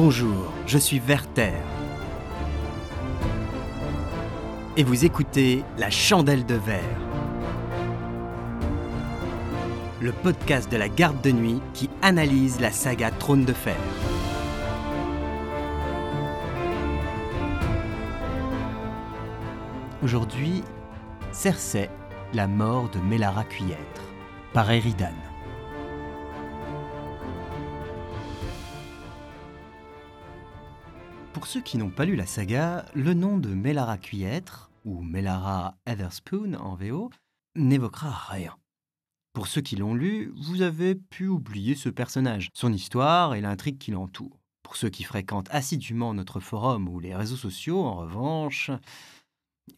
Bonjour, je suis Werther. Et vous écoutez La Chandelle de Verre. Le podcast de la garde de nuit qui analyse la saga Trône de Fer. Aujourd'hui, Cersei, la mort de Melara Cuyêtre, par Eridan. Ceux qui n'ont pas lu la saga, le nom de Melara Cuyêtre, ou Melara Etherspoon en VO, n'évoquera rien. Pour ceux qui l'ont lu, vous avez pu oublier ce personnage, son histoire et l'intrigue qui l'entoure. Pour ceux qui fréquentent assidûment notre forum ou les réseaux sociaux, en revanche,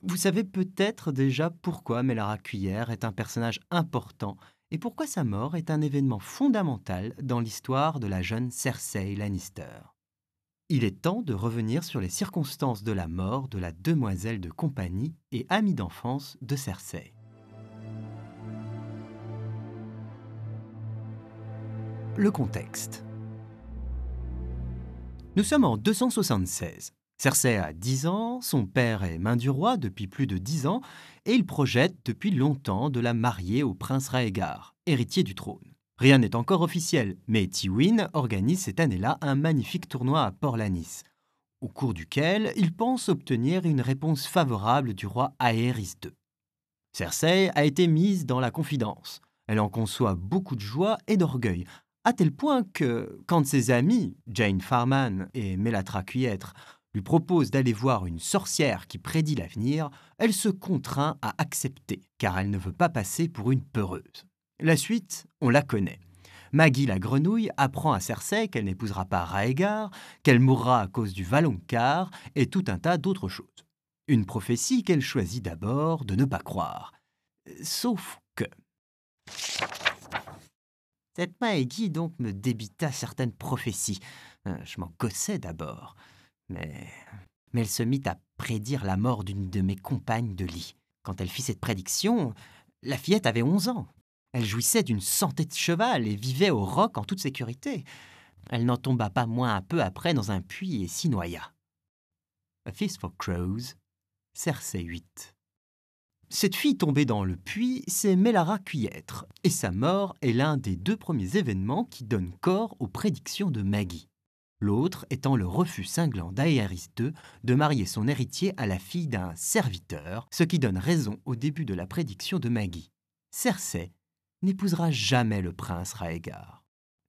vous savez peut-être déjà pourquoi Melara Cuyère est un personnage important et pourquoi sa mort est un événement fondamental dans l'histoire de la jeune Cersei Lannister. Il est temps de revenir sur les circonstances de la mort de la demoiselle de compagnie et amie d'enfance de Cersei. Le contexte. Nous sommes en 276. Cersei a 10 ans, son père est main du roi depuis plus de 10 ans, et il projette depuis longtemps de la marier au prince Raegar, héritier du trône. Rien n'est encore officiel, mais Tywin organise cette année-là un magnifique tournoi à Port-Lanis, au cours duquel il pense obtenir une réponse favorable du roi Aerys II. Cersei a été mise dans la confidence. Elle en conçoit beaucoup de joie et d'orgueil, à tel point que, quand ses amis, Jane Farman et Melatra Cuyêtre, lui propose d'aller voir une sorcière qui prédit l'avenir, elle se contraint à accepter, car elle ne veut pas passer pour une peureuse. La suite, on la connaît. Maggie la grenouille apprend à Cersei qu'elle n'épousera pas Raegar, qu'elle mourra à cause du Valonqar et tout un tas d'autres choses. Une prophétie qu'elle choisit d'abord de ne pas croire. Sauf que... Cette Maggie donc me débita certaines prophéties. Euh, je m'en gossais d'abord. Mais, mais elle se mit à prédire la mort d'une de mes compagnes de lit. Quand elle fit cette prédiction, la fillette avait 11 ans. Elle jouissait d'une santé de cheval et vivait au roc en toute sécurité. Elle n'en tomba pas moins un peu après dans un puits et s'y noya. A Feast for Crows, Cersei 8. Cette fille tombée dans le puits, c'est Melara Cuyêtre, et sa mort est l'un des deux premiers événements qui donnent corps aux prédictions de Maggie l'autre étant le refus cinglant d'Aéris II de marier son héritier à la fille d'un serviteur, ce qui donne raison au début de la prédiction de Maggie. Cersei n'épousera jamais le prince Raegar.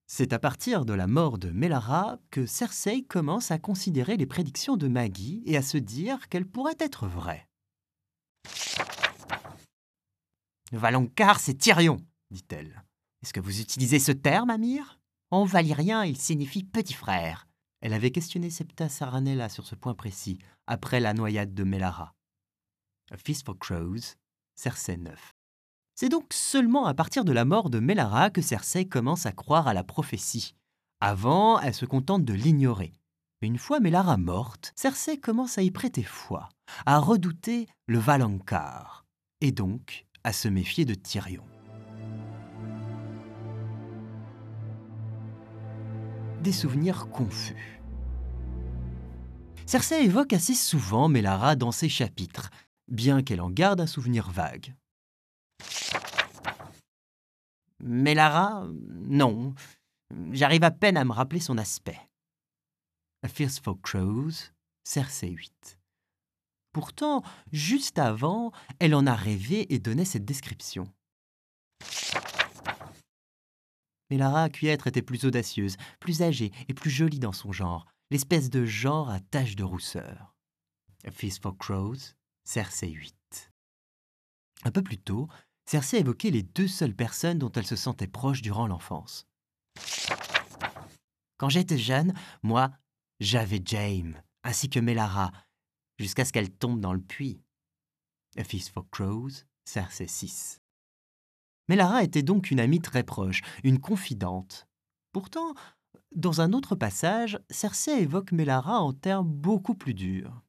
C'est à partir de la mort de Melara que Cersei commence à considérer les prédictions de Maggie et à se dire qu'elles pourraient être vraies. Valonqar, c'est Tyrion, dit-elle. Est-ce que vous utilisez ce terme, Amir? En valyrien, il signifie petit frère. Elle avait questionné Septa Saranella sur ce point précis, après la noyade de Melara. A Feast for Crows, Cersei 9. C'est donc seulement à partir de la mort de Melara que Cersei commence à croire à la prophétie. Avant, elle se contente de l'ignorer. Une fois Melara morte, Cersei commence à y prêter foi, à redouter le Valonqar, et donc à se méfier de Tyrion. des souvenirs confus. Cersei évoque assez souvent Melara dans ses chapitres, bien qu'elle en garde un souvenir vague. Melara, non. J'arrive à peine à me rappeler son aspect. A Fierce for Crows, Cersei 8. Pourtant, juste avant, elle en a rêvé et donnait cette description. Mais Lara Cuyêtre était plus audacieuse, plus âgée et plus jolie dans son genre, l'espèce de genre à taches de rousseur. A Feast for Crows, Cersei 8. Un peu plus tôt, Cersei évoquait les deux seules personnes dont elle se sentait proche durant l'enfance. Quand j'étais jeune, moi, j'avais Jaime, ainsi que Melara, jusqu'à ce qu'elle tombe dans le puits. A Feast for Crows, Cersei 6. Melara était donc une amie très proche, une confidente. Pourtant, dans un autre passage, Cersei évoque Melara en termes beaucoup plus durs.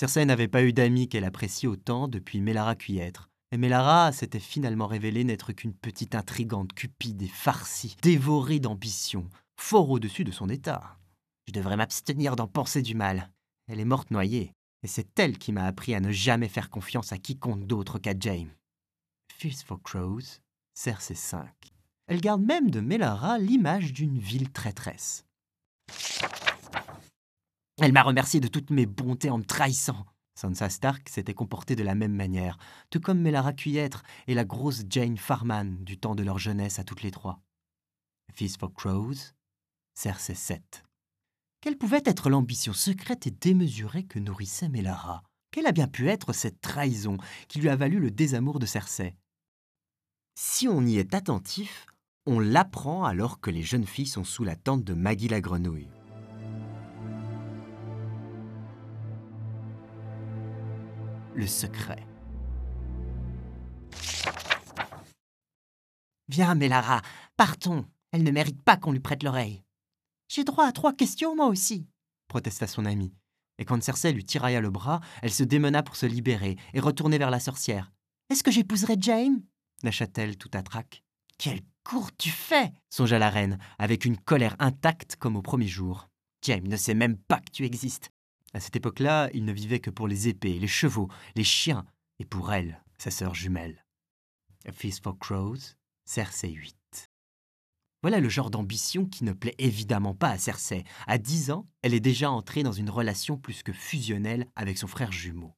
Cersei n'avait pas eu d'amis qu'elle apprécie autant depuis Melara Cuyêtre. Et Melara s'était finalement révélée n'être qu'une petite intrigante cupide et farcie, dévorée d'ambition, fort au-dessus de son état. Je devrais m'abstenir d'en penser du mal. Elle est morte noyée, et c'est elle qui m'a appris à ne jamais faire confiance à quiconque d'autre qu'à James. Feast for Crows, Cersei 5. Elle garde même de Melara l'image d'une ville traîtresse. Elle m'a remercié de toutes mes bontés en me trahissant. Sansa Stark s'était comportée de la même manière, tout comme Melara Cuyêtre et la grosse Jane Farman du temps de leur jeunesse à toutes les trois. Feast for Crows, Cersei 7. Quelle pouvait être l'ambition secrète et démesurée que nourrissait Melara? Quelle a bien pu être cette trahison qui lui a valu le désamour de Cersei? Si on y est attentif, on l'apprend alors que les jeunes filles sont sous la tente de Maggie la grenouille. Le secret. Viens, Mélara, partons. Elle ne mérite pas qu'on lui prête l'oreille. J'ai droit à trois questions, moi aussi, protesta son amie. Et quand Cersei lui tirailla le bras, elle se démena pour se libérer et retourner vers la sorcière. Est-ce que j'épouserai Jaime? lâcha-t-elle tout à trac. Quelle cour tu fais? songea la reine, avec une colère intacte comme au premier jour. Jaime ne sait même pas que tu existes. À cette époque-là, il ne vivait que pour les épées, les chevaux, les chiens, et pour elle, sa sœur jumelle. A Feast for Crows, Cersei 8. Voilà le genre d'ambition qui ne plaît évidemment pas à Cersei. À 10 ans, elle est déjà entrée dans une relation plus que fusionnelle avec son frère jumeau.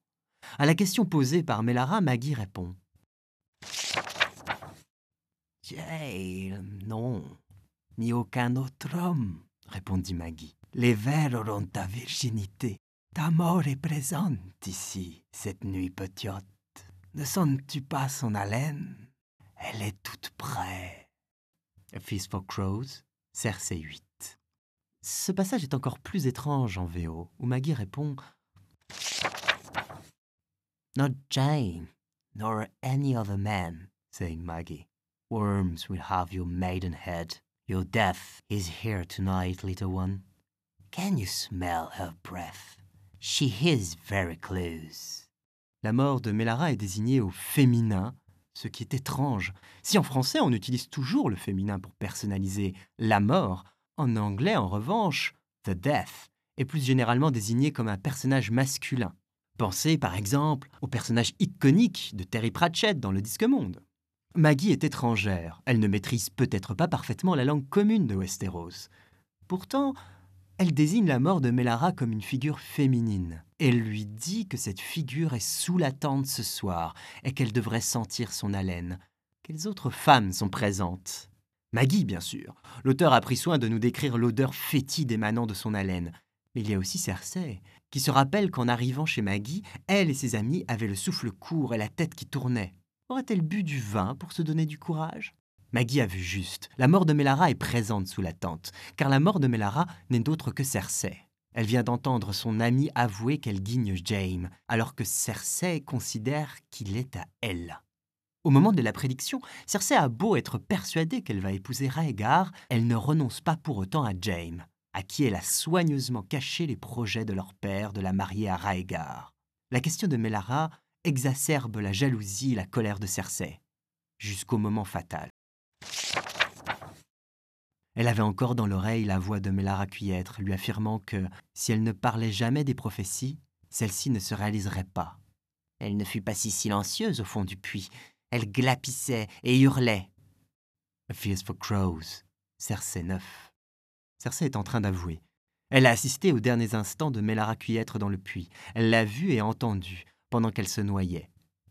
À la question posée par Melara, Maggie répond non, ni aucun autre homme, répondit Maggie. Les vers auront ta virginité. Ta mort est présente ici, cette nuit petite. Ne sens-tu pas son haleine? Elle est toute près. A Feast for Crows, Cersei 8. Ce passage est encore plus étrange en VO, où Maggie répond Not Jane, nor any other man, saying Maggie. Worms will have your maidenhead. Your death is here tonight, little one. Can you smell her breath? She is very close. La mort de Melara est désignée au féminin, ce qui est étrange. Si en français on utilise toujours le féminin pour personnaliser la mort, en anglais en revanche, the death est plus généralement désigné comme un personnage masculin. Pensez par exemple au personnage iconique de Terry Pratchett dans le Disque Monde. Maggie est étrangère, elle ne maîtrise peut-être pas parfaitement la langue commune de Westeros. Pourtant, elle désigne la mort de Melara comme une figure féminine. Elle lui dit que cette figure est sous la tente ce soir et qu'elle devrait sentir son haleine. Quelles autres femmes sont présentes? Maggie, bien sûr. L'auteur a pris soin de nous décrire l'odeur fétide émanant de son haleine. Mais il y a aussi Cersei, qui se rappelle qu'en arrivant chez Maggie, elle et ses amis avaient le souffle court et la tête qui tournait. Aurait-elle bu du vin pour se donner du courage? Maggie a vu juste. La mort de Melara est présente sous la tente, car la mort de Melara n'est d'autre que Cersei. Elle vient d'entendre son ami avouer qu'elle guigne Jaime, alors que Cersei considère qu'il est à elle. Au moment de la prédiction, Cersei a beau être persuadée qu'elle va épouser Raegar, elle ne renonce pas pour autant à Jaime, à qui elle a soigneusement caché les projets de leur père de la marier à Raegar. La question de Melara exacerbe la jalousie et la colère de Cersei, jusqu'au moment fatal. Elle avait encore dans l'oreille la voix de Mélara Cuyêtre lui affirmant que, si elle ne parlait jamais des prophéties, celles-ci ne se réaliseraient pas. Elle ne fut pas si silencieuse au fond du puits. Elle glapissait et hurlait. A Feast for Crows, Cersei 9. Cersei est en train d'avouer. Elle a assisté aux derniers instants de Mélara Cuyêtre dans le puits. Elle l'a vu et entendu pendant qu'elle se noyait.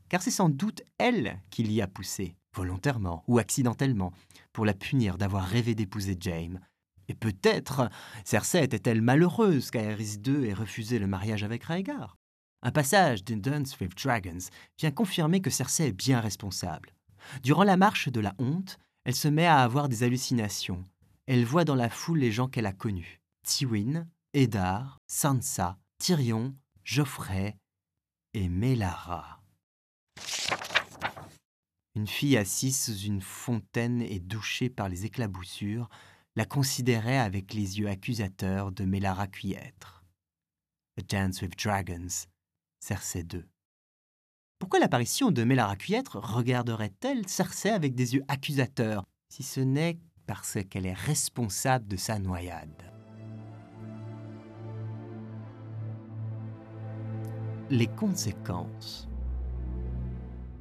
Car c'est sans doute elle qui l'y a poussé volontairement ou accidentellement, pour la punir d'avoir rêvé d'épouser Jaime. Et peut-être Cersei était-elle malheureuse qu'Aerys II ait refusé le mariage avec Rhaegar. Un passage de Dance with Dragons vient confirmer que Cersei est bien responsable. Durant la marche de la honte, elle se met à avoir des hallucinations. Elle voit dans la foule les gens qu'elle a connus. Tywin, Eddard, Sansa, Tyrion, Geoffrey et Melara. Une fille assise sous une fontaine et douchée par les éclaboussures la considérait avec les yeux accusateurs de Mélara Cuyêtre. A Dance with Dragons, Cersei 2. Pourquoi l'apparition de Mélara Cuyêtre regarderait-elle Cersei avec des yeux accusateurs, si ce n'est parce qu'elle est responsable de sa noyade? Les conséquences.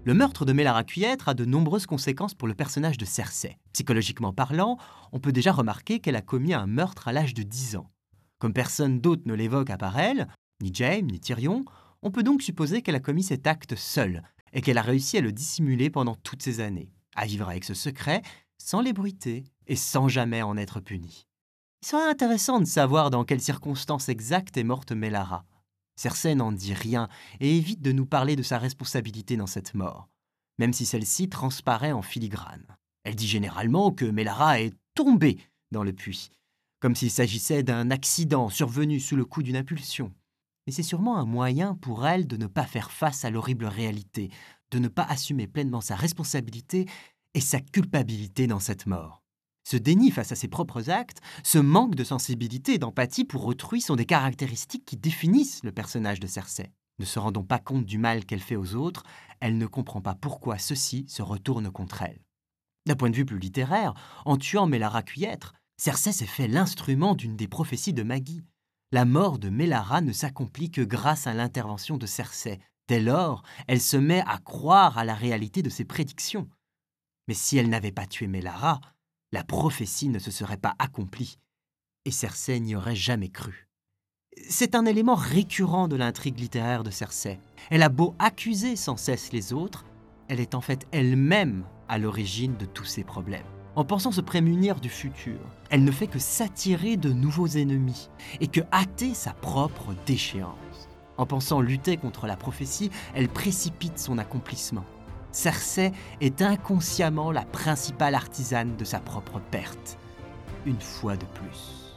Le meurtre de Mélara Cuyêtre a de nombreuses conséquences pour le personnage de Cersei. Psychologiquement parlant, on peut déjà remarquer qu'elle a commis un meurtre à l'âge de 10 ans. Comme personne d'autre ne l'évoque à part elle, ni Jaime, ni Tyrion, on peut donc supposer qu'elle a commis cet acte seule, et qu'elle a réussi à le dissimuler pendant toutes ces années, à vivre avec ce secret, sans l'ébruiter, et sans jamais en être punie. Il serait intéressant de savoir dans quelles circonstances exactes est morte Mélara. Cersei n'en dit rien et évite de nous parler de sa responsabilité dans cette mort, même si celle-ci transparaît en filigrane. Elle dit généralement que Mélara est tombée dans le puits, comme s'il s'agissait d'un accident survenu sous le coup d'une impulsion. Mais c'est sûrement un moyen pour elle de ne pas faire face à l'horrible réalité, de ne pas assumer pleinement sa responsabilité et sa culpabilité dans cette mort. Ce déni face à ses propres actes, ce manque de sensibilité et d'empathie pour autrui sont des caractéristiques qui définissent le personnage de Cersei. Ne se rendant pas compte du mal qu'elle fait aux autres, elle ne comprend pas pourquoi ceux-ci se retournent contre elle. D'un point de vue plus littéraire, en tuant Mélara Cuyêtre, Cersei s'est fait l'instrument d'une des prophéties de Maggie. La mort de Mélara ne s'accomplit que grâce à l'intervention de Cersei. Dès lors, elle se met à croire à la réalité de ses prédictions. Mais si elle n'avait pas tué Mélara, la prophétie ne se serait pas accomplie, et Cersei n'y aurait jamais cru. C'est un élément récurrent de l'intrigue littéraire de Cersei. Elle a beau accuser sans cesse les autres, elle est en fait elle-même à l'origine de tous ces problèmes. En pensant se prémunir du futur, elle ne fait que s'attirer de nouveaux ennemis et que hâter sa propre déchéance. En pensant lutter contre la prophétie, elle précipite son accomplissement. Cersei est inconsciemment la principale artisane de sa propre perte, une fois de plus.